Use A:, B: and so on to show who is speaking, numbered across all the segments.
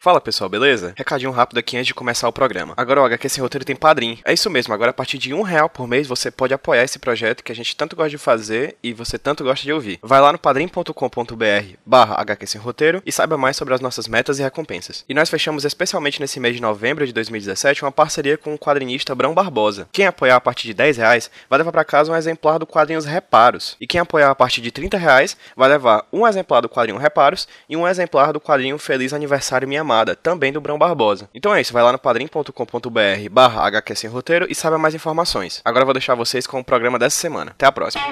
A: Fala pessoal, beleza? Recadinho rápido aqui antes de começar o programa. Agora o HQ Sem Roteiro tem padrinho. É isso mesmo, agora a partir de um real por mês você pode apoiar esse projeto que a gente tanto gosta de fazer e você tanto gosta de ouvir. Vai lá no padrim.com.br barra HQ Sem Roteiro e saiba mais sobre as nossas metas e recompensas. E nós fechamos especialmente nesse mês de novembro de 2017 uma parceria com o quadrinista Brão Barbosa. Quem apoiar a partir de 10 reais vai levar para casa um exemplar do quadrinhos Reparos. E quem apoiar a partir de 30 reais vai levar um exemplar do quadrinho Reparos e um exemplar do quadrinho Feliz Aniversário Minha Amada, também do Brão Barbosa. Então é isso, vai lá no padrim.com.br barra HQ Sem Roteiro e saiba mais informações. Agora eu vou deixar vocês com o programa dessa semana. Até a próxima.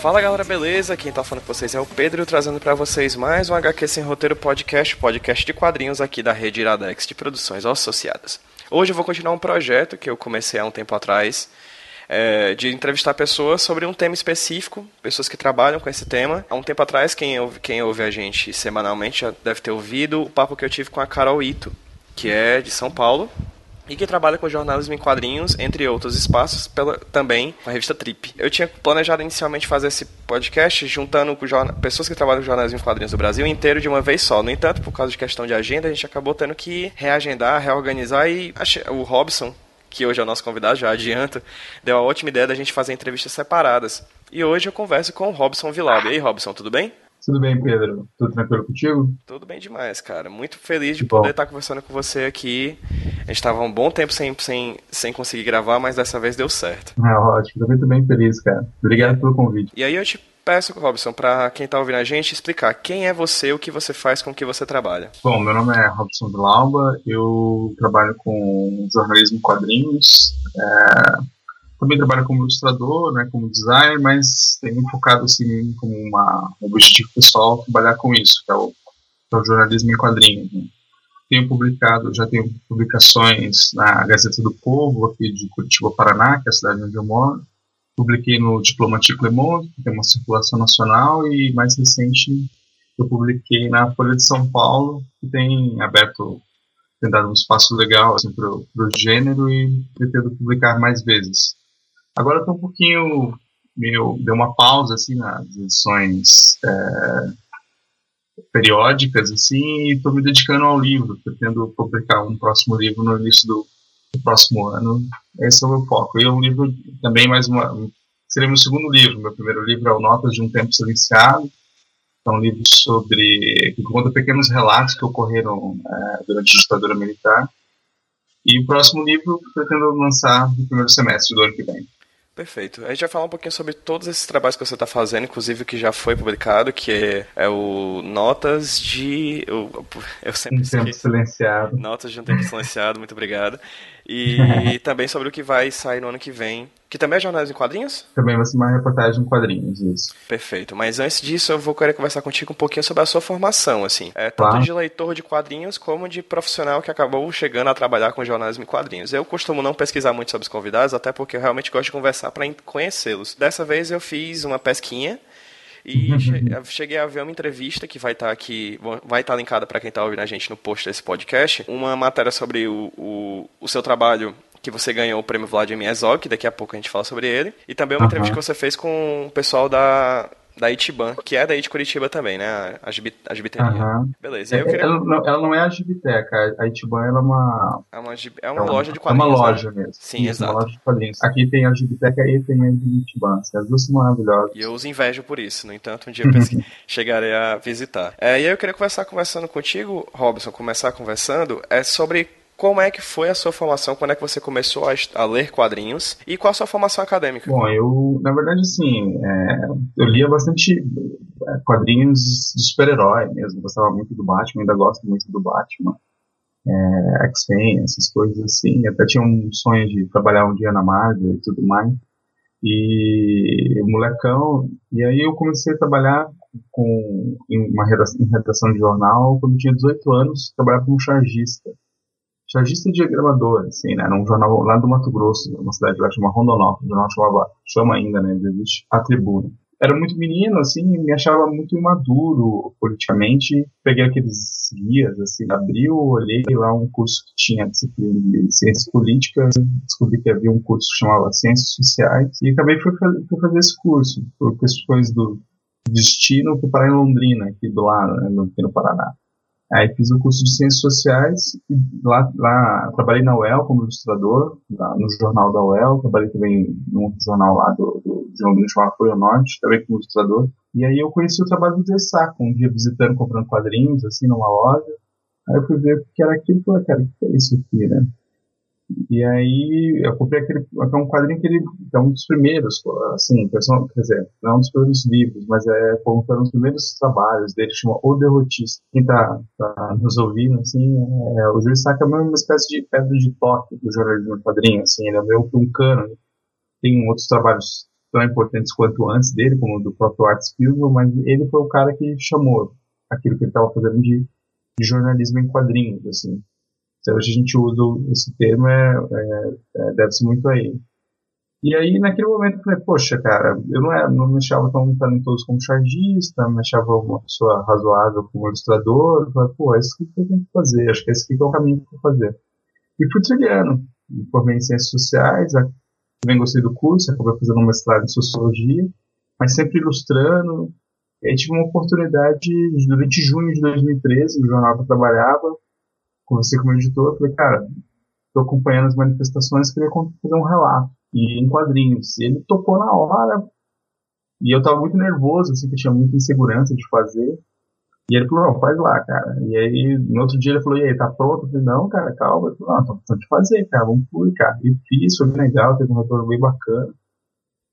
A: Fala galera, beleza? Quem tá falando com vocês é o Pedro, trazendo pra vocês mais um HQ Sem Roteiro Podcast, podcast de quadrinhos aqui da rede Iradex de produções associadas. Hoje eu vou continuar um projeto que eu comecei há um tempo atrás, é, de entrevistar pessoas sobre um tema específico, pessoas que trabalham com esse tema. Há um tempo atrás, quem ouve, quem ouve a gente semanalmente já deve ter ouvido o papo que eu tive com a Carol Ito, que é de São Paulo, e que trabalha com jornalismo em quadrinhos, entre outros espaços, pela, também com a revista Trip. Eu tinha planejado inicialmente fazer esse podcast juntando com jorna- pessoas que trabalham com jornalismo em quadrinhos do Brasil inteiro de uma vez só. No entanto, por causa de questão de agenda, a gente acabou tendo que reagendar, reorganizar e o Robson, que hoje é o nosso convidado, já adianto, deu a ótima ideia da gente fazer entrevistas separadas. E hoje eu converso com o Robson Vilab. E aí, Robson, tudo bem?
B: Tudo bem, Pedro? Tudo tranquilo contigo?
A: Tudo bem demais, cara. Muito feliz de
B: Que bom.
A: poder estar conversando com você aqui. A gente tava um bom tempo sem, sem, sem conseguir gravar, mas dessa vez deu certo.
B: É ótimo, tô bem feliz, cara. Obrigado pelo convite.
A: E aí eu te peço, Robson, para quem tá ouvindo a gente, explicar quem é você, o que você faz, com o que você trabalha.
B: Bom, meu nome é Robson Vilauba, eu trabalho com jornalismo em quadrinhos, é, também trabalho como ilustrador, né, como designer, mas tenho focado assim como uma, um objetivo pessoal trabalhar com isso, que é o, que é o jornalismo em quadrinhos. né. Tenho publicado, já tenho publicações na Gazeta do Povo, aqui de Curitiba, Paraná, que é a cidade onde eu moro. Publiquei no Diplomatique Le Monde, que tem uma circulação nacional, e mais recente eu publiquei na Folha de São Paulo, que tem aberto, tem dado um espaço legal assim, para o gênero e pretendo publicar mais vezes. Agora estou um pouquinho, meio, deu uma pausa assim nas edições é, periódicas assim, e estou me dedicando ao livro, pretendo publicar um próximo livro no início do, do próximo ano. Esse é o meu foco. E é um livro também mais uma, seria meu segundo livro. Meu primeiro livro é o Notas de um Tempo Silenciado, é um livro sobre que conta pequenos relatos que ocorreram é, durante a ditadura militar. E o próximo livro pretendo lançar no primeiro semestre do ano que vem.
A: Perfeito. A gente vai falar um pouquinho sobre todos esses trabalhos que você está fazendo, inclusive o que já foi publicado, que é, é o Notas de. Eu, eu sempre
B: Um tempo silenciado.
A: Notas de um tempo silenciado, muito obrigado. E também sobre o que vai sair no ano que vem, que também é jornalismo em quadrinhos?
B: Também vai ser uma reportagem em quadrinhos, isso.
A: Perfeito. Mas antes disso, eu vou querer conversar contigo um pouquinho sobre a sua formação, assim. É, tanto
B: Claro.
A: de leitor de quadrinhos como de profissional que acabou chegando a trabalhar com jornalismo em quadrinhos. Eu costumo não pesquisar muito sobre os convidados, até porque eu realmente gosto de conversar para conhecê-los. Dessa vez eu fiz uma pesquinha e cheguei a ver uma entrevista que vai estar aqui, vai estar linkada para quem está ouvindo a gente no post desse podcast, uma matéria sobre o, o, o seu trabalho que você ganhou o prêmio Vladimir Herzog, que daqui a pouco a gente fala sobre ele, e também uma
B: Aham.
A: entrevista que você fez com o pessoal da da Itiban, que é daí de Curitiba também, né? A, gibi- a gibiteria.
B: Aham.
A: Beleza. Eu queria...
B: Ela, não, ela não é a Gibiteca, a Itiban ela é uma,
A: É uma, gib- é uma loja de
B: É uma
A: quadrinhos. né?
B: loja mesmo.
A: Sim,
B: Isso,
A: exato.
B: Uma loja de quadrinhos. Aqui tem a Gibiteca e tem a Gibitiban. As duas são maravilhosas.
A: E eu os invejo por isso. No entanto, um dia eu pesqui- chegarei a visitar. É, e aí eu queria conversar conversando contigo, Robson, começar conversando, é sobre como é que foi a sua formação, quando é que você começou a, a ler quadrinhos e qual a sua formação acadêmica.
B: Bom, eu, na verdade, assim, é, eu lia bastante é, quadrinhos de super-herói mesmo. Gostava muito do Batman, ainda gosto muito do Batman. É, X-Men, essas coisas assim. Até tinha um sonho de trabalhar um dia na Marvel e tudo mais. E molecão, e aí eu comecei a trabalhar com, em uma redação, em redação de jornal quando tinha 18 anos, trabalhar como chargista. Chargista e diagramador, assim, né? Num jornal lá do Mato Grosso, uma cidade lá chamada Rondonópolis, o jornal chamava, chama ainda, né? Existe a Tribuna era muito menino, assim, me achava muito imaduro politicamente. Peguei aqueles guias, assim, abriu, olhei lá um curso que tinha disciplina de ciências políticas, descobri que havia um curso que chamava Ciências Sociais, e acabei fui fazer, esse curso, por questões do destino, fui parar em Londrina, aqui do lado, né, no Paraná. Aí fiz o curso de Ciências Sociais, e lá, lá trabalhei na UEL como ilustrador, lá no jornal da UEL, trabalhei também num jornal lá do, do, de Londrina chamado Apoio Norte, também como ilustrador. E aí eu conheci o trabalho do Zé Saco, um dia visitando, comprando quadrinhos, assim, numa loja. Aí eu fui ver o que era aquilo e falei, cara, o que é isso aqui, né? E aí eu comprei aquele é um quadrinho que ele é um dos primeiros, assim, quer dizer, não é um dos primeiros livros, mas é como foram os primeiros trabalhos dele, chama O Derrotista. Quem tá, tá nos ouvindo, assim, é, o Júlio Saca é uma espécie de pedra de toque do jornalismo em quadrinho, assim, ele é meio que um cano. Tem outros trabalhos tão importantes quanto antes dele, como o do próprio Art Spielberg, mas ele foi o cara que chamou aquilo que ele estava fazendo de, de jornalismo em quadrinhos, assim. Então, hoje a gente usa esse termo, é, é, é deve-se muito a ele. E aí, naquele momento, eu falei, poxa, cara, eu não, é, não me achava tão talentoso como chargista, me achava uma pessoa razoável como ilustrador. Eu falei, pô, é isso que eu tenho que fazer, acho que esse aqui é o caminho que eu vou fazer. E fui trilhando, me formei em Ciências Sociais, também gostei do curso, acabei fazendo um mestrado em Sociologia, mas sempre ilustrando. E aí tive uma oportunidade, durante junho de 2013, no jornal que eu trabalhava, conversei com o editor, falei, cara, estou acompanhando as manifestações, queria fazer um relato, e em quadrinhos. E ele topou na hora, e eu estava muito nervoso, assim, que tinha muita insegurança de fazer. E ele falou, não, faz lá, cara. E aí, no outro dia ele falou, e aí, tá pronto? Eu falei, não, cara, calma. Eu falei, não, tô precisando de fazer, cara, vamos publicar. E fiz, foi legal, teve um retorno bem bacana.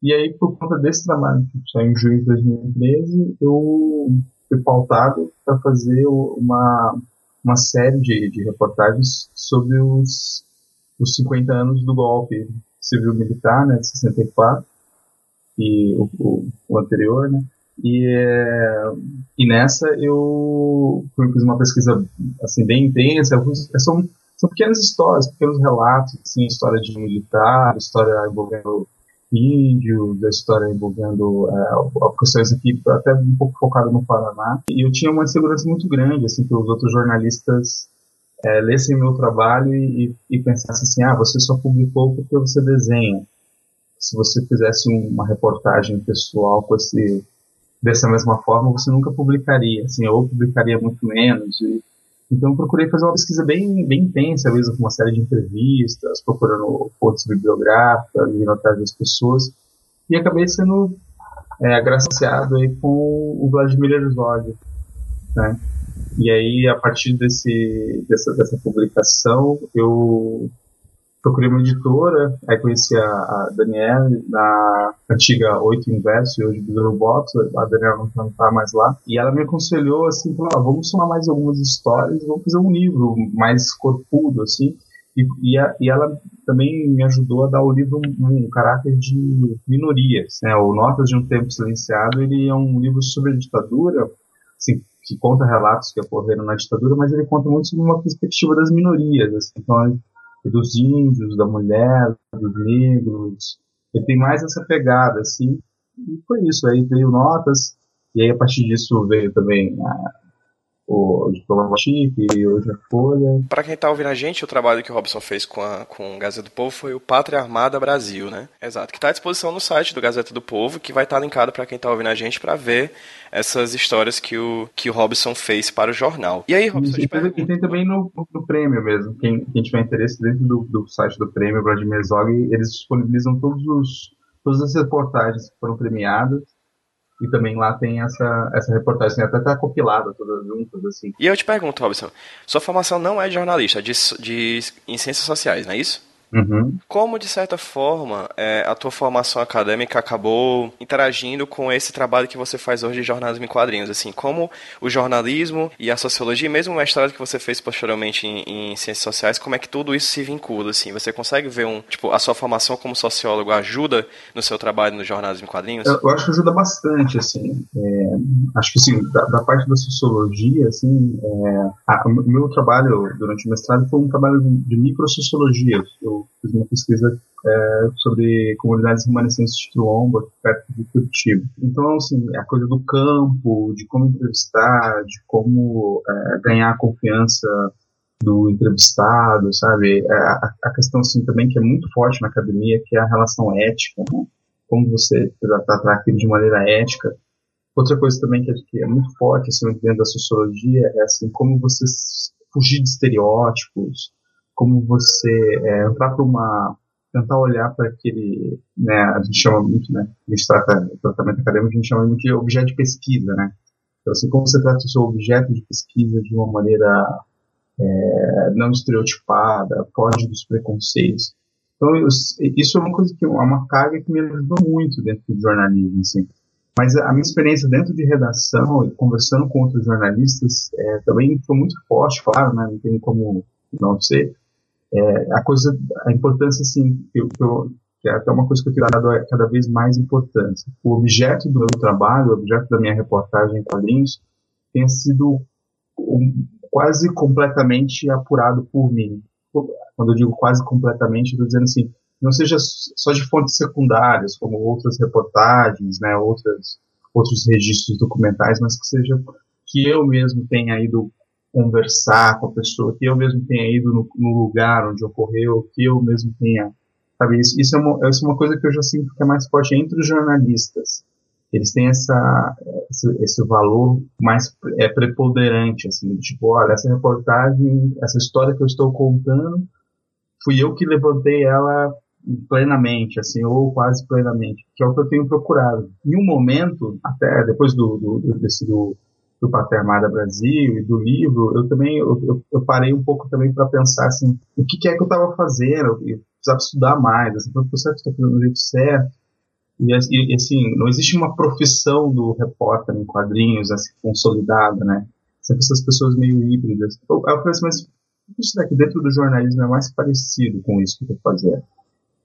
B: E aí, por conta desse trabalho, que saiu em junho de 2013, eu fui pautado para fazer uma uma série de, de reportagens sobre os, os 50 anos do golpe civil-militar, né, de 64, e o, o, o anterior, né, e, é, e nessa eu fiz uma pesquisa assim bem intensa. São, são pequenas histórias, pequenos relatos, assim, história de militar, história envolvendo índios, a história envolvendo é, questões aqui até um pouco focado no Paraná. E eu tinha uma insegurança muito grande, assim, que os outros jornalistas é, lessem meu trabalho e, e pensassem assim, ah, você só publicou porque você desenha. Se você fizesse uma reportagem pessoal com esse dessa mesma forma, você nunca publicaria, assim, ou publicaria muito menos. E, então eu procurei fazer uma pesquisa bem, bem intensa, mesmo com uma série de entrevistas, procurando fontes bibliográficas, indo atrás das pessoas, e acabei sendo é, agraciado aí com o Vladimir Herzog, né? E aí, a partir desse, dessa, dessa publicação, eu procurei uma editora, aí conheci a, a Daniela na antiga Oito Inverso, hoje do Box, a Daniela não está mais lá, e ela me aconselhou assim, falou, ah, vamos somar mais algumas histórias, vamos fazer um livro mais corpudo, assim, e, e, a, e, ela também me ajudou a dar ao livro um, um, caráter de minorias, né? O Notas de um Tempo Silenciado, ele é um livro sobre a ditadura, assim, que conta relatos que ocorreram na ditadura, mas ele conta muito sobre uma perspectiva das minorias, assim, então dos índios, da mulher, dos negros. Ele tem mais essa pegada, assim. E foi isso. Aí veio notas, e aí a partir disso veio também a, o diploma chip e hoje a Folha.
A: Para quem está ouvindo a gente, o trabalho que o Robson fez com, a, com o Gazeta do Povo foi o Pátria Armada Brasil, né? Exato, que está à disposição no site do Gazeta do Povo, que vai estar tá linkado para quem está ouvindo a gente para ver essas histórias que o, que o Robson fez para o jornal. E aí, Robson,
B: e, tem, e tem também no, no prêmio mesmo, quem, quem tiver interesse dentro do, do site do prêmio, Vladimir Zog, eles disponibilizam todos os, todas as reportagens que foram premiadas e também lá tem essa, essa reportagem, até tá compilada todas juntas, assim.
A: E eu te pergunto, Robson, sua formação não é de jornalista, é de, de, em ciências sociais, não é isso?
B: Uhum.
A: Como, de certa forma, é, a tua formação acadêmica acabou interagindo com esse trabalho que você faz hoje de jornalismo em quadrinhos? Assim, como o jornalismo e a sociologia, mesmo o mestrado que você fez posteriormente em, em, ciências sociais, como é que tudo isso se vincula? Assim, você consegue ver um, tipo, a sua formação como sociólogo ajuda no seu trabalho no jornalismo em quadrinhos?
B: Eu, eu acho que ajuda bastante, assim. É, acho que, sim, da, da, parte da sociologia, assim, é, o meu trabalho durante o mestrado foi um trabalho de microsociologia. Eu fiz uma pesquisa é, sobre comunidades remanescentes de Quilombo, perto de Curitiba. Então, assim, a coisa do campo, de como entrevistar, de como é, ganhar a confiança do entrevistado, sabe? É, a, a, questão, assim, também que é muito forte na academia, que é a relação ética, né? Como você tratar aquilo de maneira ética. Outra coisa também que é, que é muito forte, assim, dentro da sociologia, é, assim, como você fugir de estereótipos, como você é, entrar para uma tentar olhar para aquele, né, a gente chama muito, né, a gente trata tratamento acadêmico, a gente chama muito de objeto de pesquisa, né, então assim, como você trata o seu objeto de pesquisa de uma maneira é, não estereotipada, foge dos preconceitos. Então, eu, isso é uma coisa que é uma carga que me ajudou muito dentro do jornalismo, assim. Mas a minha experiência dentro de redação e conversando com outros jornalistas é, também foi muito forte, claro, né, não tem como não ser, é, a coisa, a importância, assim, que, eu, que é até uma coisa que eu tenho dado é cada vez mais importância. O objeto do meu trabalho, o objeto da minha reportagem em quadrinhos, tem sido um, quase completamente apurado por mim. Quando eu digo quase completamente, estou dizendo assim, não seja só de fontes secundárias, como outras reportagens, né, outras, outros registros documentais, mas que seja que eu mesmo tenha ido conversar com a pessoa, que eu mesmo tenha ido no, no lugar onde ocorreu, que eu mesmo tenha. Sabe, isso, isso, é uma, isso é uma coisa que eu já sinto que é mais forte entre os jornalistas. Eles têm essa, esse, esse valor mais é, preponderante, assim, tipo, olha, essa reportagem, essa história que eu estou contando, fui eu que levantei ela plenamente, assim, ou quase plenamente, que é o que eu tenho procurado. Em um momento, até depois do, do, desse, do, do Pátria Armada Brasil e do livro, eu também eu, eu, parei um pouco também para pensar assim, o que, que, é que eu estava fazendo? Eu precisava estudar mais, assim, o certo está fazendo do jeito certo. E, assim, não existe uma profissão do repórter em quadrinhos assim, consolidada, né? Sempre essas pessoas meio híbridas. Eu, eu penso, mas será que dentro do jornalismo é mais parecido com isso que eu estou fazendo?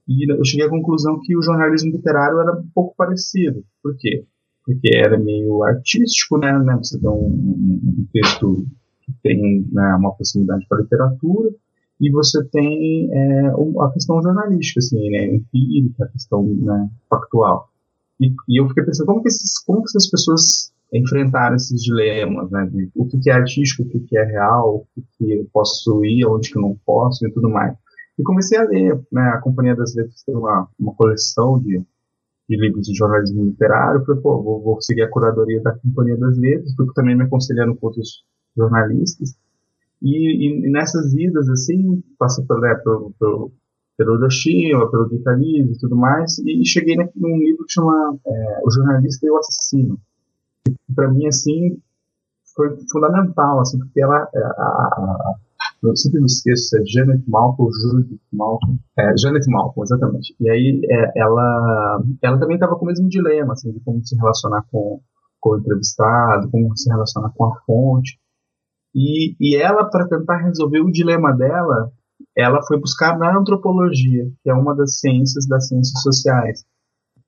B: E eu cheguei à conclusão que o jornalismo literário era um pouco parecido. Por quê? Porque era meio artístico, né? né você tem um, um texto que tem né, uma proximidade para a literatura, e você tem é, a questão jornalística, assim, né, empírica, a questão né, factual. E, e, eu fiquei pensando como que, esses, como que essas pessoas enfrentaram esses dilemas, né, de o que, que é artístico, o que, que é real, o que, que eu posso ir, onde que eu não posso e tudo mais. E comecei a ler, né, a Companhia das Letras tem uma, uma coleção de de livros de jornalismo literário, falei, pô, vou, vou, seguir a curadoria da Companhia das Letras, porque também me aconselhando com outros jornalistas. E, e, nessas idas, assim, passei pelo, né, pelo, pelo, pelo Hiroshima, pelo Guitariz e tudo mais, e cheguei num livro que chama é, O Jornalista e o Assassino. Para mim, assim, foi fundamental, assim, porque ela, a, a, eu sempre me esqueço é Janet Malcolm Judith Malcolm. É, Janet Malcolm, exatamente. E aí é, ela, ela também estava com o mesmo dilema, assim, de como se relacionar com, com o entrevistado, como se relacionar com a fonte. E, e ela, para tentar resolver o dilema dela, ela foi buscar na antropologia, que é uma das ciências das ciências sociais.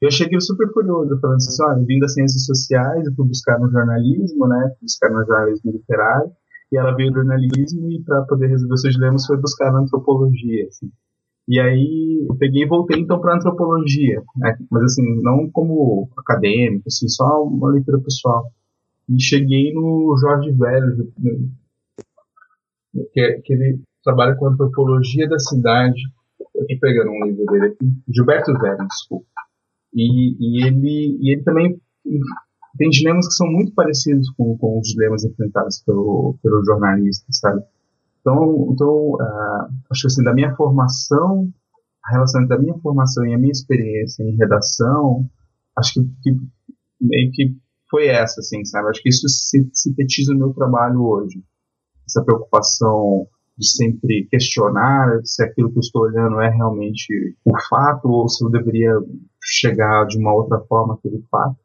B: Eu cheguei super curioso, falando assim, olha, vim das ciências sociais, fui buscar no jornalismo, né, buscar no jornalismo literário, e ela veio do jornalismo e para poder resolver seus dilemas foi buscar na antropologia, assim. E aí eu peguei e voltei então para antropologia, né? mas assim, não como acadêmico, assim, só uma leitura pessoal. E cheguei no Jorge Velho, que, que ele trabalha com antropologia da cidade. Eu tô pegando um livro dele aqui, Gilberto Velho, desculpa. E, e, ele, e ele também tem dilemas que são muito parecidos com, com os dilemas enfrentados pelo, pelo jornalista, sabe? Então, então uh, acho que assim, da minha formação, a relação da minha formação e a minha experiência em redação, acho que, que meio que foi essa, assim, sabe? Acho que isso sintetiza o meu trabalho hoje. Essa preocupação de sempre questionar se aquilo que eu estou olhando é realmente o fato ou se eu deveria chegar de uma outra forma aquele fato.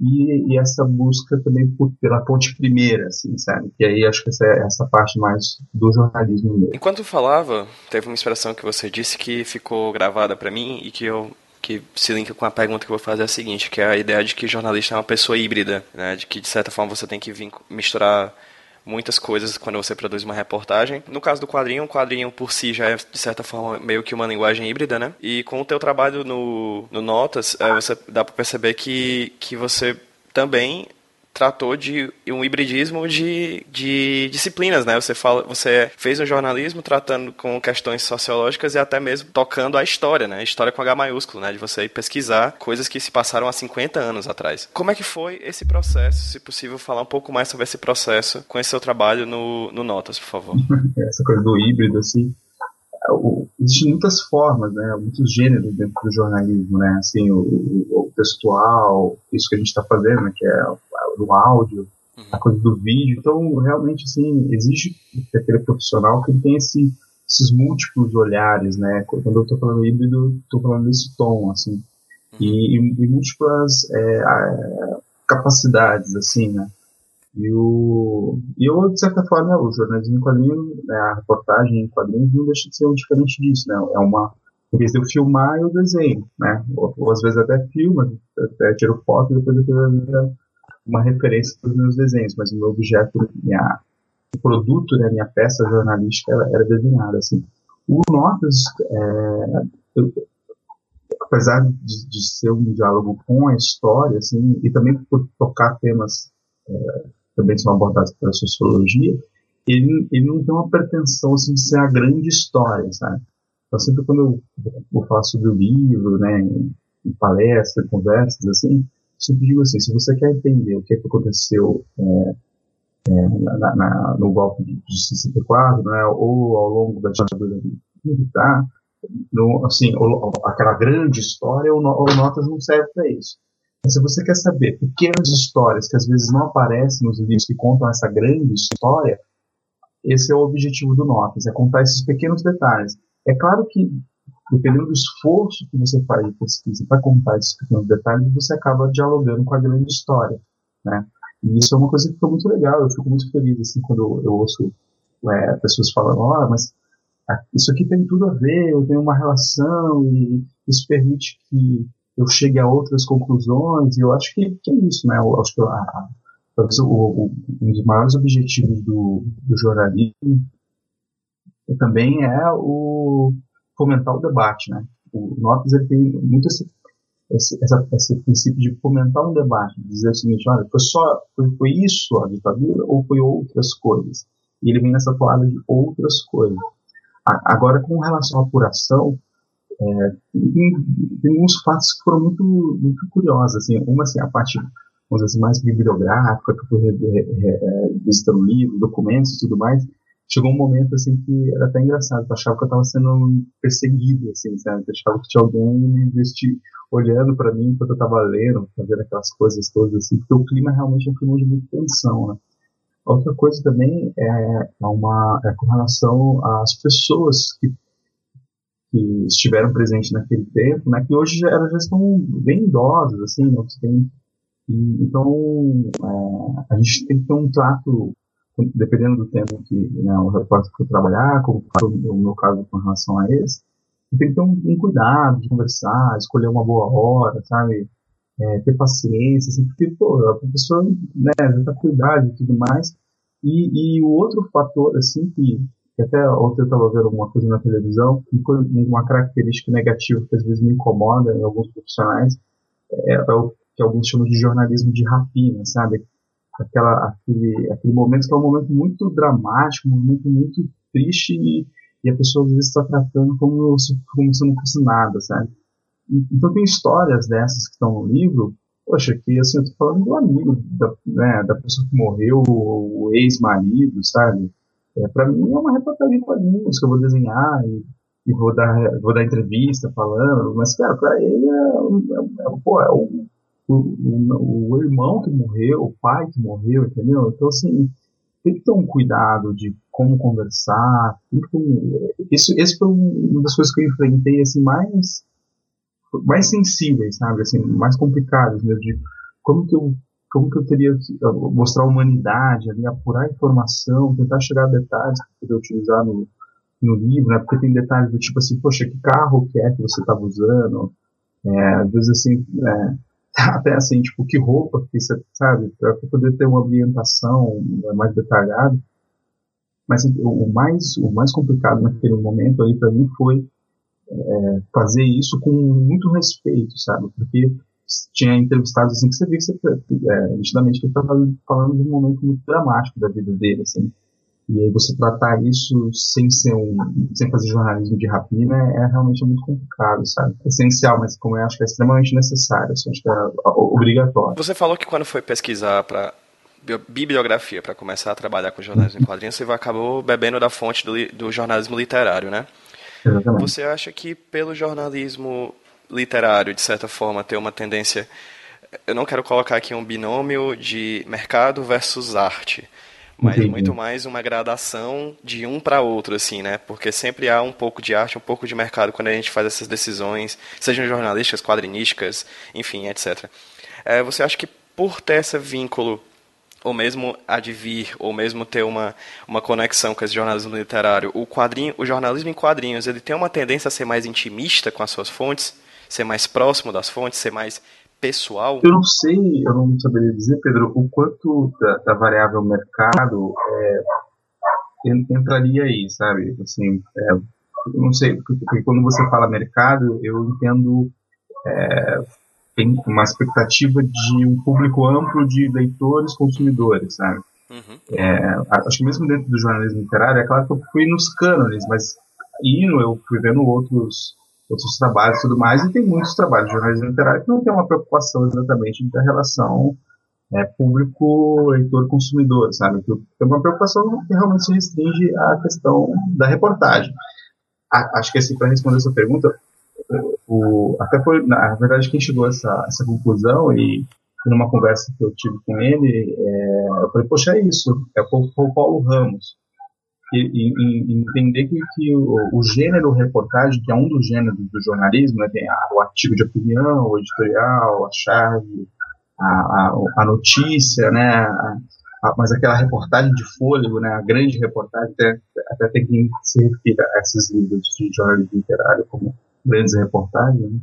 B: E, e, essa busca também por, pela ponte primeira, assim, sabe? Que aí acho que essa é essa parte mais do jornalismo mesmo.
A: Enquanto falava, teve uma expressão que você disse que ficou gravada para mim e que eu que se linka com a pergunta que eu vou fazer é a seguinte, que é a ideia de que jornalista é uma pessoa híbrida, né? De que de certa forma você tem que misturar muitas coisas quando você produz uma reportagem. No caso do quadrinho, o quadrinho por si já é, de certa forma, meio que uma linguagem híbrida, né? E com o teu trabalho no, no Notas, é, você dá para perceber que, que você também tratou de um hibridismo de, de disciplinas, né? Você fala, você fez um jornalismo tratando com questões sociológicas e até mesmo tocando a história, né? História com H maiúsculo, né? De você ir pesquisar coisas que se passaram há 50 anos atrás. Como é que foi esse processo? Se possível, falar um pouco mais sobre esse processo com esse seu trabalho no, no Notas, por favor.
B: Essa coisa do híbrido, assim, existem muitas formas, né, muitos gêneros dentro do jornalismo, né, assim, o, o textual, isso que a gente está fazendo, né, que é o áudio, uhum. a coisa do vídeo, então realmente, assim, exige que aquele profissional que ele tenha esse, esses múltiplos olhares, né, quando eu estou falando híbrido, estou falando desse tom, assim, uhum. e, e, e, múltiplas é, capacidades, assim, né, e, o, e eu, de certa forma, o jornalismo em quadrinhos, né, a reportagem em quadrinhos não deixa de ser um diferente disso, né? É uma, vez de eu filmar, eu desenho, né? Ou, ou às vezes até filmo, até tiro foto e depois eu tiro uma referência para os meus desenhos, mas o meu objeto, minha, o produto, né, minha peça jornalística era, era desenhada, assim. O Notas, é, eu, apesar de, de, ser um diálogo com a história, assim, e também por tocar temas é, também são abordados pela sociologia, ele, ele não tem uma pretensão assim, de ser a grande história, sabe? Então, sempre quando eu falar sobre o livro, né, em, palestras, conversas, assim, sempre digo assim, se você quer entender o que, é que aconteceu é, é, na, na, no golpe de 64, né, ou ao longo da ditadura militar, no, assim, aquela grande história, o, o Notas não serve para isso. Mas se você quer saber pequenas histórias que às vezes não aparecem nos livros que contam essa grande história, esse é o objetivo do Notas, é contar esses pequenos detalhes. É claro que, dependendo do esforço que você faz de pesquisa para contar esses pequenos detalhes, você acaba dialogando com a grande história, né? E isso é uma coisa que ficou muito legal, eu fico muito feliz, assim, quando eu ouço é, pessoas falando, oh, mas isso aqui tem tudo a ver, eu tenho uma relação e isso permite que eu chegue a outras conclusões, e eu acho que, que é isso, né? Eu acho que a, talvez o, o, um dos maiores objetivos do, do jornalismo também é o fomentar o debate, né? O Notas ele tem muito esse, esse, essa, esse princípio de fomentar um debate, de dizer o seguinte, olha, foi só foi, foi isso a ditadura ou foi outras coisas? E ele vem nessa toada de outras coisas. Agora, com relação à apuração, é, tem, tem alguns fatos que foram muito, muito curiosos. Assim, uma, assim, a parte vamos dizer, assim, mais bibliográfica, que foi é, visitando livros, documentos e tudo mais. Chegou um momento assim que era até engraçado, eu achava que eu estava sendo perseguido, assim, sabe? Eu achava que tinha alguém vesti, olhando para mim enquanto eu estava lendo, fazendo aquelas coisas todas, assim, porque o clima realmente é um clima de muita tensão, né? Outra coisa também é, é uma é com relação às pessoas que que estiveram presentes naquele tempo, né, que hoje já, elas já estão bem idosas, assim, né, tem, então é, a gente tem que ter um trato, dependendo do tempo que né, o repórter for trabalhar, como o meu caso com relação a esse, tem que ter um, um cuidado de conversar, escolher uma boa hora, sabe, é, ter paciência, assim, porque pô, a pessoa né, com idade e tudo mais, e, e o outro fator, assim, que que até ontem eu estava vendo alguma coisa na televisão, uma característica negativa que às vezes me incomoda em alguns profissionais é, é o que alguns chamam de jornalismo de rapina, sabe? Aquela, aquele, aquele momento que é um momento muito dramático, um momento muito triste e, e a pessoa às vezes está tratando como se, como se não fosse nada, sabe? Então tem histórias dessas que estão no livro, poxa, que assim, eu tô falando do amigo, da, né, da pessoa que morreu, o ex-marido, sabe? É, para mim é uma reportagem de quadrinhos que eu vou desenhar e, e, vou, dar, vou dar entrevista falando, mas, cara, para ele é, é, é, pô, é o, o, o, o, irmão que morreu, o pai que morreu, entendeu? Então, assim, tem que ter um cuidado de como conversar. Isso, esse foi uma das coisas que eu enfrentei assim mais mais sensíveis, sabe, assim, mais complicadas, mesmo de como que eu como que eu teria mostrar humanidade ali, apurar informação, tentar chegar a detalhes para poder utilizar no, no livro, né? Porque tem detalhes do tipo assim, poxa, que carro que é que você estava usando? É, às vezes assim, é, até assim, tipo, que roupa que você, sabe, para poder ter uma ambientação mais detalhada. Mas assim, o mais, o mais complicado naquele momento aí para mim foi é, fazer isso com muito respeito, sabe? Porque tinha entrevistados assim que você vê que você, é, nitidamente que estava falando de um momento muito dramático da vida dele, assim. E aí você tratar isso sem ser um, sem fazer jornalismo de rapina é, é realmente muito complicado, sabe? É essencial, mas como eu acho que é extremamente necessário, assim, acho que é obrigatório.
A: Você falou que quando foi pesquisar para bibliografia para começar a trabalhar com jornalismo em quadrinhos, você acabou bebendo da fonte do, do jornalismo literário, né?
B: Exatamente.
A: Você acha que pelo jornalismo literário, de certa forma, ter uma tendência. Eu não quero colocar aqui um binômio de mercado versus arte, mas Entendi. muito mais uma gradação de um para outro, assim, né? Porque sempre há um pouco de arte, um pouco de mercado quando a gente faz essas decisões, sejam jornalísticas, quadrinísticas, enfim, etc. É, você acha que por ter esse vínculo ou mesmo advir, ou mesmo ter uma, uma conexão com esse jornalismo literário, o quadrinho, o jornalismo em quadrinhos, ele tem uma tendência a ser mais intimista com as suas fontes? ser mais próximo das fontes, ser mais pessoal?
B: Eu não sei, eu não saberia dizer, Pedro, o quanto da, da variável mercado é, entraria aí, sabe? Assim, é, eu não sei, porque, quando você fala mercado, eu entendo é, tem uma expectativa de um público amplo de leitores, consumidores, sabe? Uhum. É, acho que mesmo dentro do jornalismo literário, é claro que eu fui nos cânones, mas indo eu fui vendo outros outros trabalhos e tudo mais, e tem muitos trabalhos de jornalismo literário que não tem uma preocupação exatamente entre a relação é, público-leitor-consumidor, sabe? Tem uma preocupação que realmente se restringe à questão da reportagem. A, acho que assim, para responder essa pergunta, o, até foi, na verdade, quem chegou a essa, essa conclusão e numa conversa que eu tive com ele, é, eu falei, poxa, é isso, é o Paulo Ramos e, e, entender que, que o, o, gênero reportagem, que é um dos gêneros do jornalismo, né, tem o artigo de opinião, o editorial, a charge, a, a, a notícia, né, a, mas aquela reportagem de fôlego, né, a grande reportagem, até, até tem quem se refira a esses livros de jornalismo literário como grandes reportagens. Né.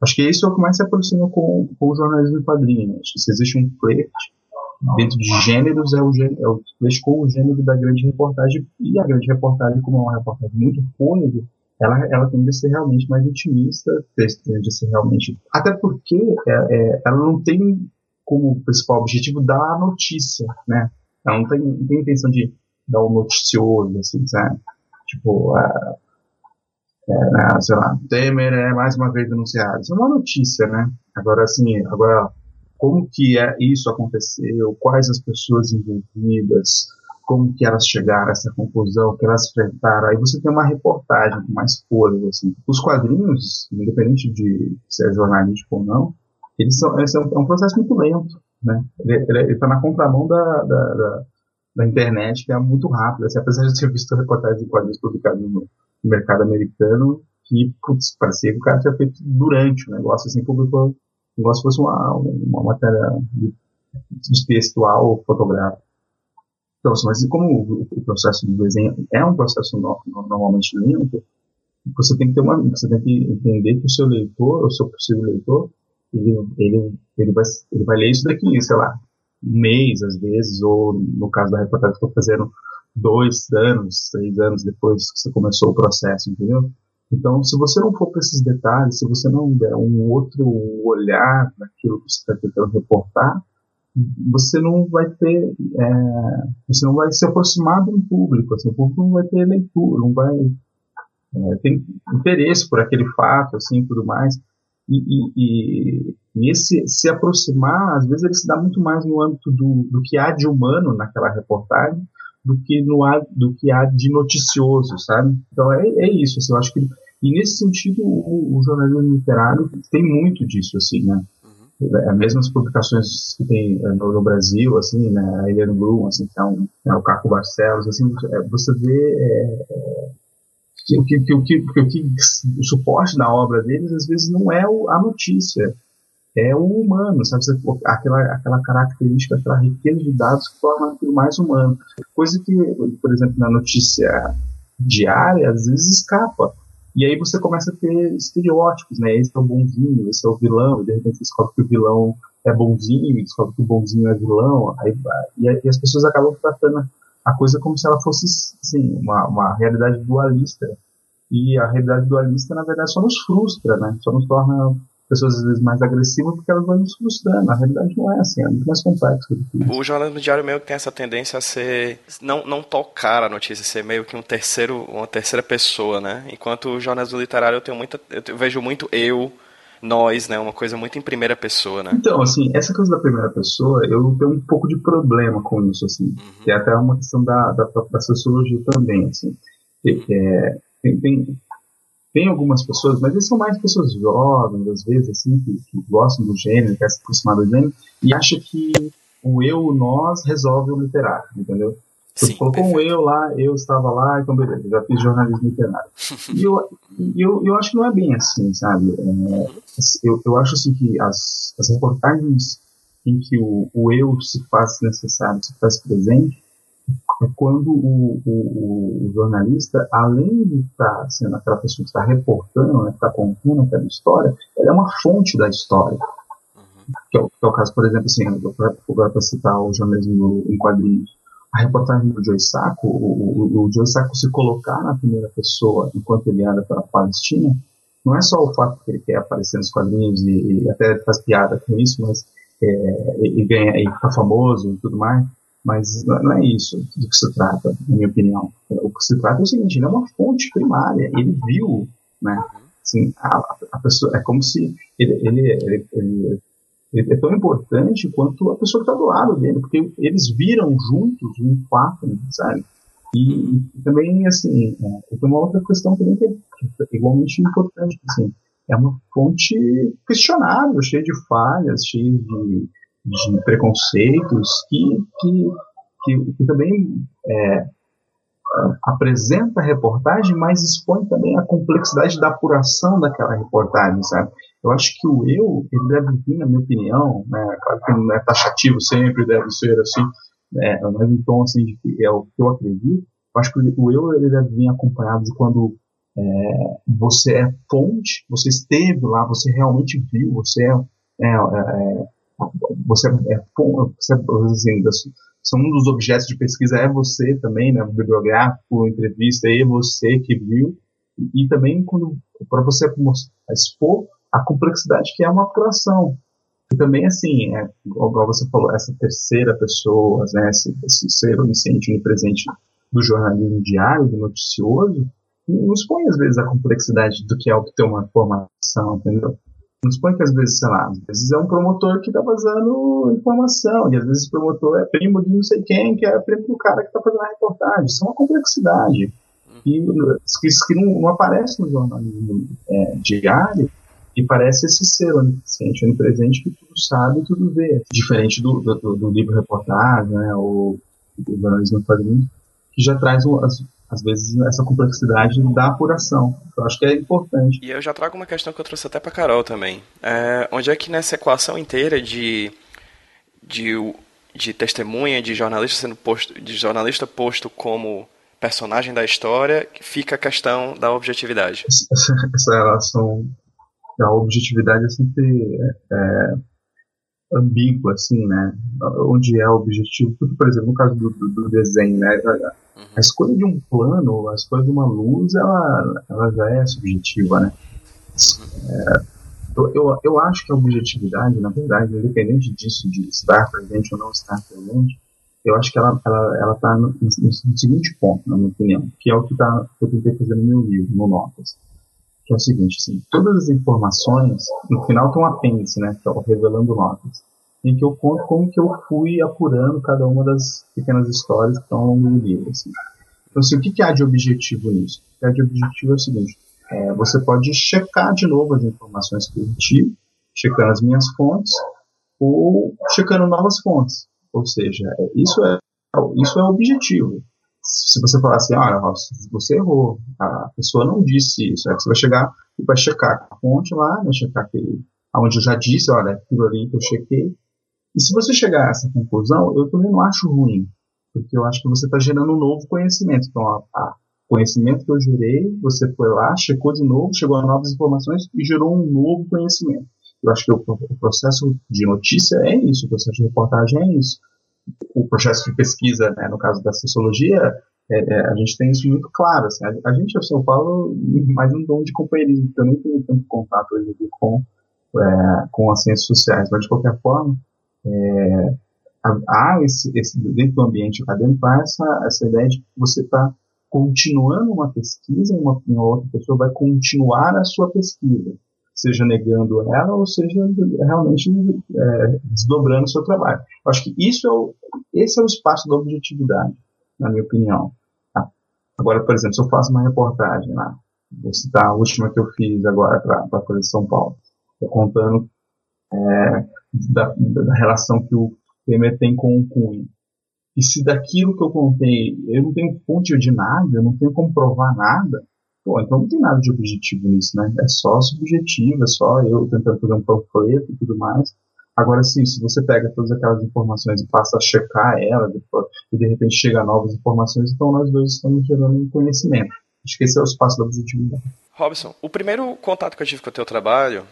B: Acho que isso é o que mais se aproxima com, com o jornalismo em quadrinhos. Acho que se existe um flerte dentro de gêneros é o, gênero, é o o gênero da grande reportagem e a grande reportagem como é uma reportagem muito fôlego ela, ela tende a ser realmente mais intimista tende a ser realmente até porque é, é, ela não tem como principal objetivo dar a notícia né ela não tem, não tem intenção de dar um noticioso assim sabe tipo é, né, sei lá, Temer é mais uma vez denunciado. Isso é uma notícia, né? Agora, assim, agora como que é, isso aconteceu, quais as pessoas envolvidas, como que elas chegaram a essa conclusão, que elas enfrentaram. Aí você tem uma reportagem com mais fôlego. Assim. Os quadrinhos, independente de ser jornalístico ou não, eles são, é, um, é um processo muito lento. Né? Ele está na contramão da, da, da, da, internet, que é muito rápido. Assim, apesar de ter visto reportagens de quadrinhos publicados no mercado americano, que putz, parecia que o cara tinha feito durante o negócio, assim, publicou igual se fosse uma, uma matéria de, de textual fotográfico. Então, assim, mas como o, processo de desenho é um processo no, normalmente lento, você tem que ter uma, você tem que entender que o seu leitor, o seu possível leitor, ele, ele, ele, vai, ele vai ler isso daqui, sei lá, um mês às vezes, ou no caso da reportagem que estou fazendo, dois anos, três anos depois que você começou o processo, entendeu? Então, se você não for para esses detalhes, se você não der um outro olhar naquilo que você está tentando reportar, você não vai ter, é, você não vai se aproximar do público, assim, o público não vai ter leitura, não vai é, ter interesse por aquele fato, assim, tudo mais. E, e, e, esse se aproximar, às vezes ele se dá muito mais no âmbito do, do que há de humano naquela reportagem do que no há, do que há de noticioso, sabe? Então é, é isso, assim, eu acho que e nesse sentido o, o jornalismo literário tem muito disso, assim, né? Uhum. é, mesmo as publicações que tem é, no, no, Brasil, assim, né, a Eliane Bloom, assim, que é, um, é o Caco Barcelos, assim, é, você vê é, que, que, que, que, que, o suporte da obra deles às vezes não é a notícia, é o humano, sabe? Aquela, aquela característica, aquela riqueza de dados que torna aquilo mais humano. Coisa que, por exemplo, na notícia diária, às vezes escapa. E aí você começa a ter estereótipos, né? Esse é o bonzinho, esse é o vilão, e de repente descobre que o vilão é bonzinho, e descobre que o bonzinho é vilão, aí, e, e as pessoas acabam tratando a coisa como se ela fosse, assim, uma, uma realidade dualista. E a realidade dualista, na verdade, só nos frustra, né? Só nos torna pessoas às vezes mais agressivas porque elas vão nos frustrando. Na realidade não é assim, é muito mais complexo.
A: O jornalismo diário meio que tem essa tendência a ser não, não tocar a notícia, ser meio que um terceiro, uma terceira pessoa, né? Enquanto o jornalismo literário eu tenho muita, eu vejo muito eu nós, né? Uma coisa muito em primeira pessoa, né?
B: Então, assim, essa coisa da primeira pessoa, eu tenho um pouco de problema com isso, assim. Uhum. Que é até uma questão da, da, da sociologia também, assim. É, tem, tem, tem algumas pessoas, mas eles são mais pessoas jovens, às vezes, assim, que, que gostam do gênero, querem se aproximar do gênero, e acham que o eu, o nós, resolve o literário, entendeu? Você colocou um eu lá, eu estava lá, então beleza, já fiz jornalismo literário. e eu, eu, eu acho que não é bem assim, sabe? É, eu, eu acho assim que as, as reportagens em que o, o eu se faz necessário, se faz presente, é quando o, o, o, jornalista, além de estar sendo aquela pessoa que está reportando, né, que está contando aquela história, ele é uma fonte da história. Que, é, que, é, o caso, por exemplo, assim, para citar o jornalismo em quadrinhos, a reportagem do Joe Sacco, o, o, o Joe Sacco se colocar na primeira pessoa enquanto ele anda pela Palestina, não é só o fato que ele quer aparecer nos quadrinhos e, e até faz piada com isso, mas é, e, ganha e fica famoso e tudo mais, mas não é isso do que se trata, na minha opinião. O que se trata é o seguinte, ele é uma fonte primária, ele viu, né? Assim, a, a pessoa, é como se ele, ele, ele, ele é tão importante quanto a pessoa que está do lado dele, porque eles viram juntos um fato, sabe? E, e também, assim, é, tem uma outra questão também que é, igualmente importante, assim, é uma fonte questionável, cheia de falhas, cheia de, de preconceitos, que, que, que, que também é, apresenta a reportagem, mas expõe também a complexidade da apuração daquela reportagem, sabe? Eu acho que o eu, ele deve vir, na minha opinião, né, claro que não é taxativo sempre, deve ser assim, né, mas em tom assim, de é o que eu acredito, eu acho que o eu ele deve vir acompanhado de quando é, você é fonte, você esteve lá, você realmente viu, você é, é, é você é, você, assim, são um dos objetos de pesquisa é você também, né, bibliográfico, entrevista, é você que viu, e, e também quando para você expor a complexidade que é uma apuração. E também, assim, é, igual você falou, essa terceira pessoa, né, esse, esse ser onisciente, onipresente do jornalismo diário, do noticioso, nos põe, às vezes, a complexidade do que é obter uma informação, entendeu? Nos põe que, às vezes, sei lá, às vezes é um promotor que está vazando informação, e às vezes o promotor é primo de não sei quem, que é primo do cara que está fazendo a reportagem. Isso é uma complexidade. E, que, que não, não aparece no jornalismo é, diário, e parece esse ser onisciente, onipresente que tudo sabe e tudo vê. Diferente do, do, do livro reportagem, né, ou do jornalismo quadrinho, que já traz, as, às vezes, essa complexidade da apuração. Eu acho que é importante.
A: E eu já trago uma questão que eu trouxe até para Carol também. É, onde é que nessa equação inteira de, de, de testemunha, de jornalista sendo posto, de jornalista posto como personagem da história, fica a questão da objetividade.
B: Essa relação a objetividade é sempre é, ambígua, assim, né? Onde é o objetivo? Porque, por exemplo, no caso do, do, do desenho, né? A, a, uhum. escolha de um plano, a escolha de uma luz, ela, ela já é subjetiva, né? É, eu, eu, eu acho que a objetividade, na verdade, independente disso, de estar presente ou não estar presente, eu acho que ela está ela, ela tá no, no, no, seguinte ponto, na minha opinião, que é o que, tá, que eu tentei fazer no meu livro, no Notas que é o seguinte, assim, todas as informações, no final tem um apêndice, né, que é o revelando notas, em que eu conto como que eu fui apurando cada uma das pequenas histórias que estão ao longo do livro, assim. Então, assim, o que, que há de objetivo nisso? O que há de objetivo é o seguinte, é, você pode checar de novo as informações que eu tive, checando as minhas fontes ou checando novas fontes. Ou seja, é, isso é, isso é o objetivo. Se você falar assim, olha, você errou, a pessoa não disse isso, aí você vai chegar e vai checar a fonte lá, né, checar aquele, onde eu já disse, olha, aquilo ali que eu chequei. E se você chegar a essa conclusão, eu também não acho ruim, porque eu acho que você está gerando um novo conhecimento. Então, a, a conhecimento que eu gerei, você foi lá, checou de novo, chegou a novas informações e gerou um novo conhecimento. Eu acho que o, o processo de notícia é isso, o processo de reportagem é isso. O processo de pesquisa, né, no caso da sociologia, é, é, a gente tem isso muito claro. Assim, a, a, gente, eu falo mais um dom de companheirismo, porque eu nem tenho tanto contato hoje com, é, com as ciências sociais, mas de qualquer forma, é, há esse, esse, dentro do ambiente acadêmico, há essa, essa ideia de que você está continuando uma pesquisa, uma, uma outra pessoa vai continuar a sua pesquisa, seja negando ela ou seja realmente é, desdobrando seu trabalho. Eu acho que isso é o, esse é o espaço da objetividade, na minha opinião. Tá? Agora, por exemplo, se eu faço uma reportagem lá, vou citar a última que eu fiz agora para a Folha de São Paulo, contando é, da, da, relação que o Temer tem com o Cunha. E se daquilo que eu contei eu não tenho fonte de nada, eu não tenho como provar nada, pô, então não tem nada de objetivo nisso, né? É só subjetivo, é só eu tentando fazer um panfleto e tudo mais. Agora, sim, se você pega todas aquelas informações e passa a checar elas, e de repente chega a novas informações, então nós dois estamos gerando um conhecimento. Esse é o espaço da objetividade.
A: Robson, o primeiro contato que eu tive com o teu trabalho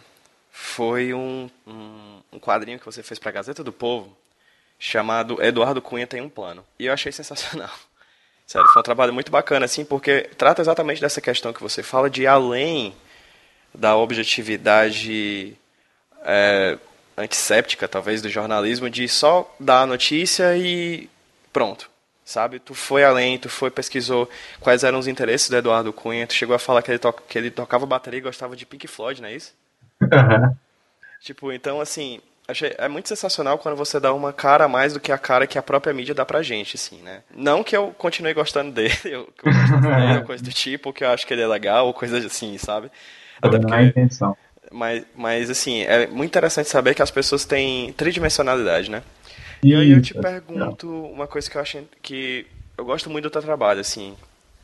A: foi um, um, um quadrinho que você fez para a Gazeta do Povo, chamado Eduardo Cunha Tem um Plano. E eu achei sensacional. Sério, foi um trabalho muito bacana, assim, porque trata exatamente dessa questão que você fala de além da objetividade é, antisséptica, talvez, do jornalismo, de só dar a notícia e pronto. Sabe? Tu foi além, tu foi, pesquisou quais eram os interesses do Eduardo Cunha, tu chegou a falar que ele, to que ele tocava bateria e gostava de Pink Floyd, não é isso? Uhum. Tipo, então, assim, Achei, é muito sensacional quando você dá uma cara a mais do que a cara que a própria mídia dá pra gente, assim, né? Não que eu continue gostando dele, eu, que eu gosto dele, ou coisa do tipo, que eu acho que ele é legal, ou coisa assim, sabe?
B: Até porque, a intenção.
A: Mas, mas, assim, é muito interessante saber que as pessoas têm tridimensionalidade, né? E aí eu te pergunto uma coisa que eu acho que eu gosto muito do teu trabalho, assim,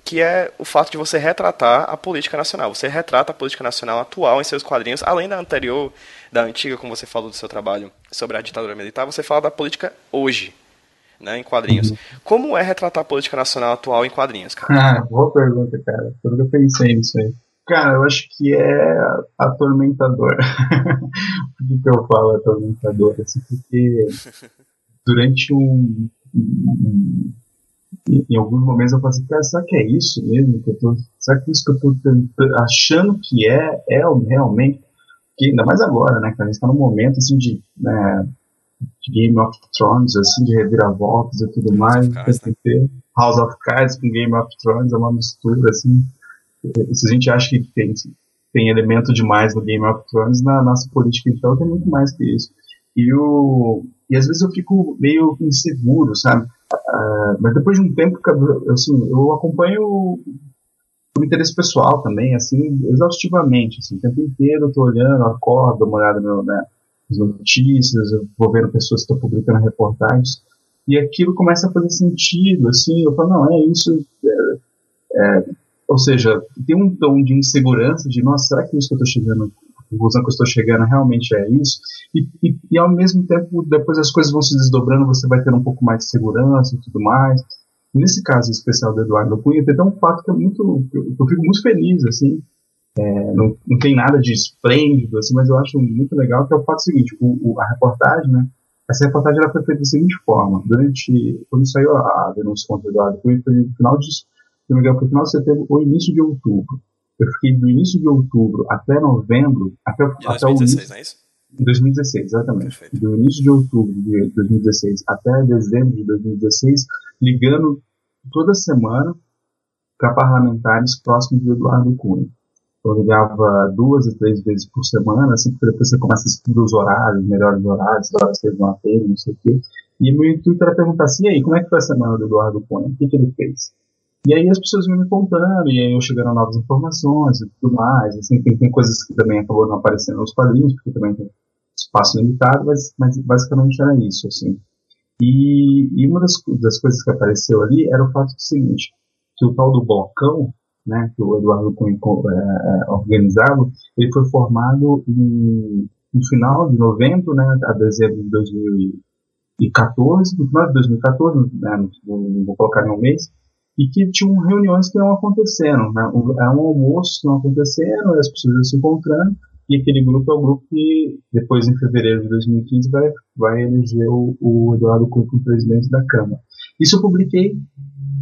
A: que é o fato de você retratar a política nacional. Você retrata a política nacional atual em seus quadrinhos, além da anterior, da antiga, como você falou do seu trabalho sobre a ditadura militar, você fala da política hoje, né, em quadrinhos. Uhum. Como é retratar a política nacional atual em quadrinhos, cara?
B: Ah, boa pergunta, cara. Eu pensei nisso aí. Cara, eu acho que é atormentador. Por que, que eu falo atormentador? Assim, porque durante um em alguns momentos eu falei assim, cara, será que é isso mesmo que eu tô, será que é isso que eu tô achando que é, é realmente, que ainda mais agora, né, cara, a gente tá num momento, assim, de, né, Game of Thrones, assim, de reviravoltas e tudo mais, House, né? House of Cards com Game of Thrones é uma mistura, assim, se a gente acha que tem, tem elemento demais no Game of Thrones, na nossa política então tem muito mais que isso. E, o, e às vezes eu fico meio inseguro, sabe? Uh, mas depois de um tempo, assim, eu acompanho por interesse pessoal também, assim, exaustivamente, assim, o tempo inteiro eu tô olhando, acordo, dou uma olhada no, né, nas notícias, eu vou vendo pessoas que estão publicando reportagens, e aquilo começa a fazer sentido, assim, eu falo, não, é isso, é, é, ou seja, tem um tom de insegurança, de, nossa, será que é isso que eu estou chegando conclusão que eu estou chegando realmente é isso. E, e, e, ao mesmo tempo, depois as coisas vão se desdobrando, você vai ter um pouco mais de segurança e tudo mais. Nesse caso especial do Eduardo Cunha, tem até um fato que é muito. Eu, eu fico muito feliz, assim. É, não, não tem nada de esplêndido, assim, mas eu acho muito legal que é o fato seguinte: o, o, a reportagem, né? Essa reportagem ela foi feita da seguinte forma: durante. Quando saiu a, denúncia contra o Eduardo Cunha, foi no final de. Se não me engano, foi no final de setembro ou início de outubro. Eu fiquei do início de outubro até novembro, até,
A: de até 2016, o início, não é isso?
B: 2016, exatamente. Perfeito. Do início de outubro de 2016 até dezembro de 2016, ligando toda semana para parlamentares próximos do Eduardo Cunha. Eu ligava duas a três vezes por semana, assim, porque depois você começa a estudar os horários, melhores horários, horas que eles vão ter, não sei o quê. E o meu intuito era perguntar assim, e aí, como é que foi a semana do Eduardo Cunha? O que, que ele fez? E aí as pessoas iam me contando, e aí eu chegando novas informações e tudo mais. Assim, tem, tem coisas que também acabou não aparecendo nos quadrinhos, porque também tem, espaço limitado, mas, mas basicamente era isso, assim. E, e uma das, das, coisas que apareceu ali era o fato do seguinte, que o tal do balcão, né, que o Eduardo Cunha é, organizava, ele foi formado em, no final de novembro, né, a dezembro de 2014, no final de 2014, né, vou colocar em um mês, e que tinham reuniões que não aconteceram, né, era um almoço que não aconteceram, as pessoas se encontrando, e aquele grupo é o grupo que, depois, em fevereiro de 2015, vai, vai eleger o, o Eduardo Cunha como presidente da Câmara. Isso eu publiquei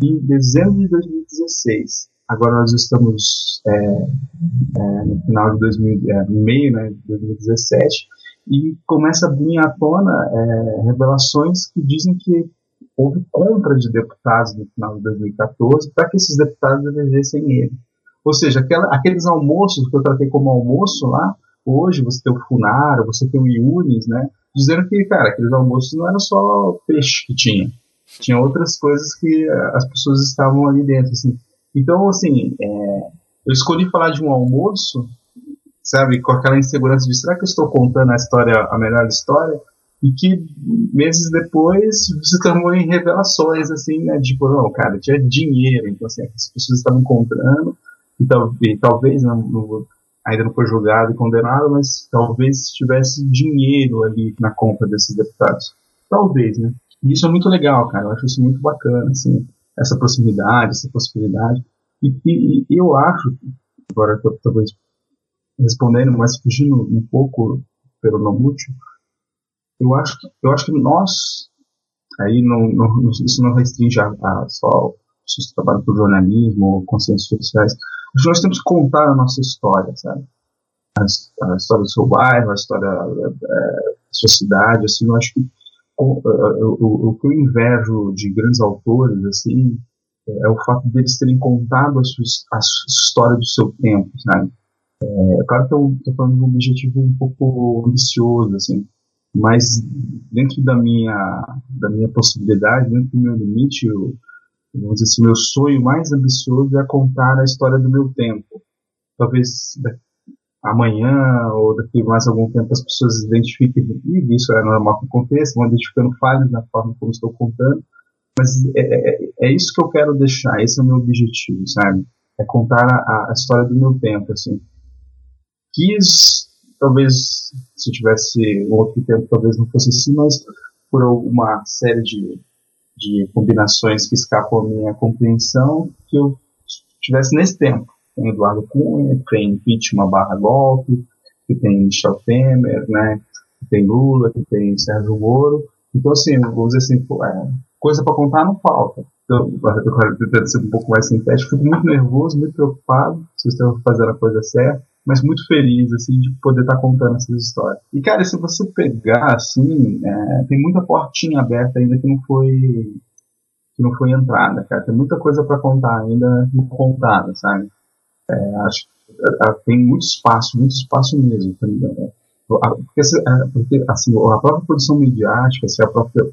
B: em dezembro de 2016. Agora nós estamos é, é, no final de 2000, é, meio né, de 2017 e começa a vir à tona é, revelações que dizem que houve compra de deputados no final de 2014 para que esses deputados elegessem ele. Ou seja, aquela, aqueles almoços que eu tratei como almoço lá, hoje você tem o Funaro, você tem o Iunis, né? Dizendo que, cara, aqueles almoços não era só peixe que tinha. Tinha outras coisas que eh, as pessoas estavam ali dentro, assim. Então, assim, é, eu escolhi falar de um almoço, sabe, com aquela insegurança de será que eu estou contando a história, a melhor história? E que meses depois se transformou em revelações, assim, né? Tipo, não, cara, tinha dinheiro, então, assim, as pessoas estavam encontrando e, tal, e talvez não, não, ainda não foi julgado e condenado, mas talvez tivesse dinheiro ali na compra desses deputados. Talvez, né? E isso é muito legal, cara. Eu acho isso muito bacana, assim, essa proximidade, essa possibilidade. E, e, eu acho, agora talvez respondendo, mas fugindo um pouco pelo não útil, eu acho que, eu acho que nós, aí não, não, isso não restringe a, a só que trabalham com jornalismo, consciências sociais, nós temos que contar a nossa história, sabe? A, a história do seu bairro, a história é, da sua cidade, assim, eu acho que o, o, o, que eu invejo de grandes autores, assim, é o fato deles terem contado a, sua, a história do seu tempo, sabe? É, claro que eu estou falando de um objetivo um pouco ambicioso, assim, mas dentro da minha, da minha possibilidade, dentro do meu limite, eu, vamos dizer assim, meu sonho mais ambicioso é contar a história do meu tempo. Talvez amanhã ou daqui mais algum tempo as pessoas identifiquem, e isso é normal que aconteça, vão identificando falhas na forma como estou contando, mas é, é, é, isso que eu quero deixar, esse é o meu objetivo, sabe? É contar a, a história do meu tempo, assim. Quis, talvez, se tivesse outro tempo, talvez não fosse assim, mas por uma série de de combinações que escapam à minha compreensão que eu tivesse nesse tempo. Tem Eduardo Cunha, tem impeachment barra golpe, que tem Michel Temer, né, que tem Lula, que tem Sérgio Moro. Então, assim, vou dizer assim, é, coisa para contar não falta. Então, eu quero tentar ser um pouco mais sintético. Fico muito nervoso, muito preocupado se estão fazendo a coisa certa mas muito feliz, assim, de poder estar tá contando essas histórias. E, cara, se você pegar, assim, é, tem muita portinha aberta ainda que não foi que não foi entrada, cara. Tem muita coisa para contar ainda não contada, sabe? É, acho é, tem muito espaço, muito espaço mesmo. Porque, é, porque assim, a própria produção midiática, assim, a própria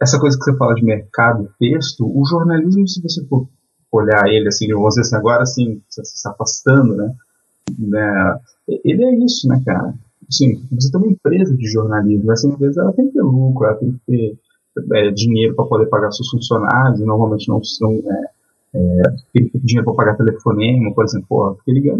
B: essa coisa que você fala de mercado, texto, o jornalismo, se você for olhar ele assim, vamos dizer assim, agora assim, se afastando, né? né? Ele é isso, né, cara? Assim, você tem uma empresa de jornalismo, essa empresa ela tem que ter lucro, ela tem que ter é, dinheiro para poder pagar seus funcionários, normalmente não são é, é, dinheiro para pagar telefonema, por exemplo, porque ele ganha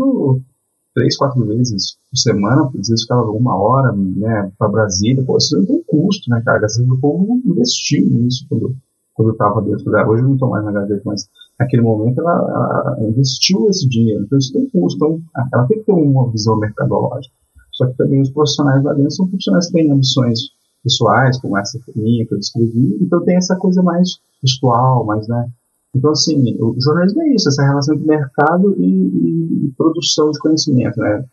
B: três, quatro vezes por semana, às vezes ficava uma hora, né, para Brasília, pô, isso tem custo, né, cara? Vezes o povo investiu nisso quando, quando eu estava dentro da. Hoje eu não estou mais na Gazeta, mas naquele momento ela, ela, investiu esse dinheiro, então isso tem custo. Então, ela tem que ter uma visão mercadológica. Só que também os profissionais lá dentro são profissionais que têm ambições pessoais, como essa minha que eu descrevi, então tem essa coisa mais gestual, mais, né? Então, assim, o jornalismo é isso, essa relação entre mercado e, e, e produção de conhecimento, né?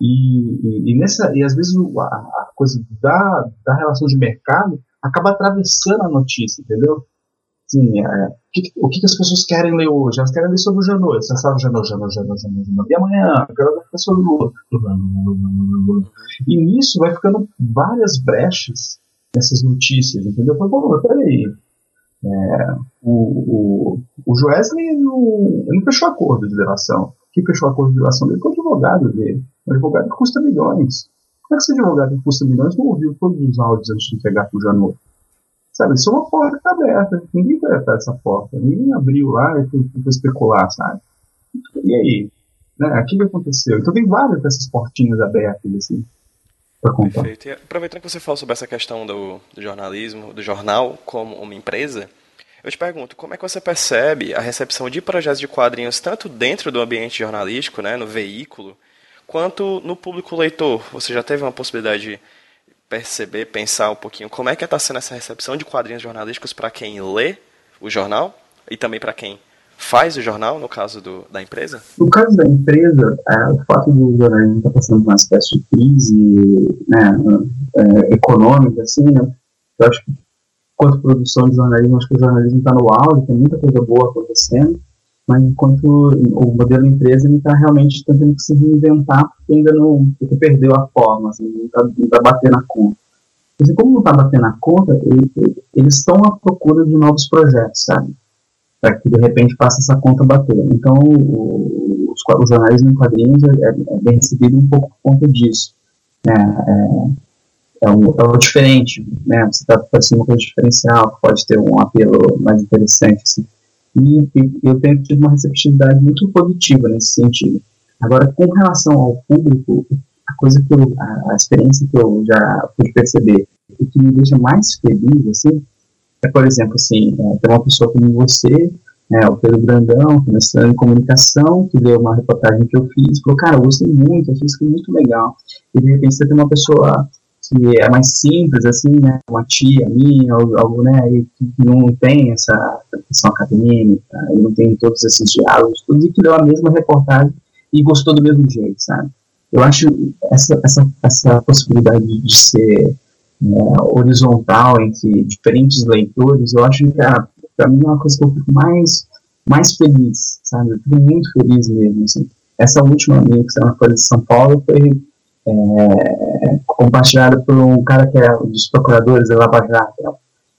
B: E, e, e, nessa, e às vezes a, a coisa da, da relação de mercado acaba atravessando a notícia, entendeu? Sim, é, o, que, o que, as pessoas querem ler hoje? Elas querem ler sobre o Janot. Você sabe Janot, Janot, Janot, Janot. E amanhã, eu quero ler sobre o Lula. E nisso vai ficando várias brechas nessas notícias, entendeu? Eu falo, peraí. É, o, o, o Joesley não, não fechou acordo de delação. Quem fechou acordo de delação dele foi o advogado dele. Um advogado que custa milhões. Como é que esse advogado que custa milhões não ouviu todos os áudios antes de entregar para o Janot? Sabe, isso é uma porta está aberta. Ninguém vai atrás dessa porta. Ninguém abriu lá e foi especular, sabe? E aí? Né? O que aconteceu? Então tem várias dessas portinhas abertas, assim, para contar.
A: Perfeito. E aproveitando que você falou sobre essa questão do, do jornalismo, do jornal como uma empresa, eu te pergunto, como é que você percebe a recepção de projetos de quadrinhos tanto dentro do ambiente jornalístico, né, no veículo, quanto no público leitor? Você já teve uma possibilidade de perceber, pensar um pouquinho como é que está sendo essa recepção de quadrinhos jornalísticos para quem lê o jornal e também para quem faz o jornal, no caso do, da empresa?
B: No caso da empresa, é, o fato do jornalismo estar tá passando por uma espécie de crise né, é, econômica, assim, né, eu acho que quanto produção de jornalismo, acho que o jornalismo está no auge, tem muita coisa boa acontecendo, mas enquanto o modelo empresa está realmente tentando se reinventar, porque ainda não porque perdeu a forma, assim, não está tá batendo a conta. Assim, como não está batendo a conta, ele, eles estão à procura de novos projetos, sabe? Para que de repente faça essa conta bater. Então, o, o jornalismo em quadrinhos é, é, bem recebido um pouco por conta disso. É, é, é o, é diferente, né? Você está fazendo uma coisa diferencial, pode ter um apelo mais interessante, assim. E, e, eu tenho tido uma receptividade muito positiva nesse sentido. Agora, com relação ao público, a coisa que eu, a, a experiência que eu já pude perceber e que me deixa mais feliz, assim, é, por exemplo, assim, é, tem uma pessoa como você, é, o Pedro Brandão, começando em comunicação, que leu uma reportagem que eu fiz, falou, cara, eu gostei muito, achei isso muito legal. E de repente você tem uma pessoa que é mais simples, assim, né, uma tia minha, algo, né, e que não tem essa questão acadêmica, e não tem todos esses diálogos, tudo, e que leu a mesma reportagem e gostou do mesmo jeito, sabe? Eu acho essa, essa, essa possibilidade de ser é, horizontal entre diferentes leitores, eu acho que, para mim, é uma coisa que eu fico mais, mais feliz, sabe? Eu fico muito feliz mesmo, assim. Essa última minha que saiu na Folha de São Paulo foi é, compartilhada por um cara que é um dos procuradores da Lava Jato. Né?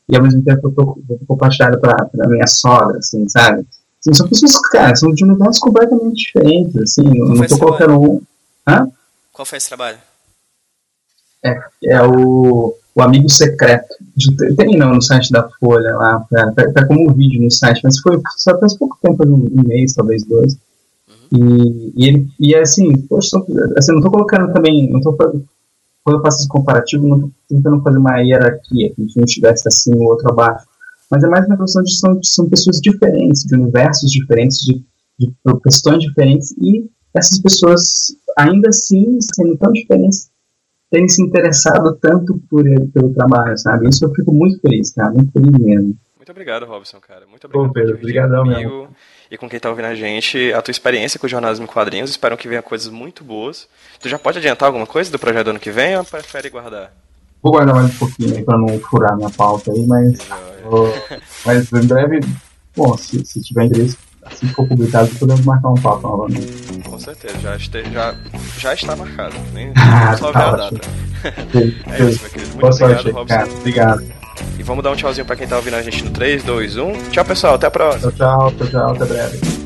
B: E ao mesmo tempo eu compartilhada para minha sogra, assim, sabe? Assim, são pessoas que, cara, são de universos completamente diferentes, assim, Qual não tô colocando um. Hã?
A: Qual foi esse trabalho?
B: É, é o, o Amigo Secreto. Tem não no site da Folha lá, tá, tá, como um vídeo no site, mas foi só faz pouco tempo, um mês, talvez dois. E, e, ele, e é assim, poxa, assim, não estou colocando também, não tô, quando eu faço esse comparativo, não estou tentando fazer uma hierarquia, que a gente não estivesse assim, o outro abaixo, mas é mais uma questão de são, são pessoas diferentes, de universos diferentes, de, de questões diferentes, e essas pessoas, ainda assim, sendo tão diferentes, terem se interessado tanto por ele, pelo trabalho, sabe? Isso eu fico muito feliz, cara, muito feliz mesmo.
A: Muito obrigado, Robson, cara. Muito obrigado
B: Pô, Pedro, obrigadão mesmo
A: e com quem está ouvindo a gente a tua experiência com o jornalismo em quadrinhos. Espero que venha coisas muito boas. Tu já pode adiantar alguma coisa do projeto do ano que vem ou prefere guardar?
B: Vou guardar mais um pouquinho aí para não furar minha pauta aí, mas, vou, mas em breve, bom, se, se tiver interesse, assim que for publicado, podemos marcar um papo novamente.
A: Com certeza, já, este, já, já está marcado. Nem ah, só tá ver a data. é isso, meu querido. Muito Boa obrigado, sorte, Robson. Cara.
B: Obrigado.
A: E vamos dar um tchauzinho pra quem tá ouvindo a gente no 3, 2, 1. Tchau, pessoal. Até a próxima.
B: Tchau, tchau, tchau. Até breve.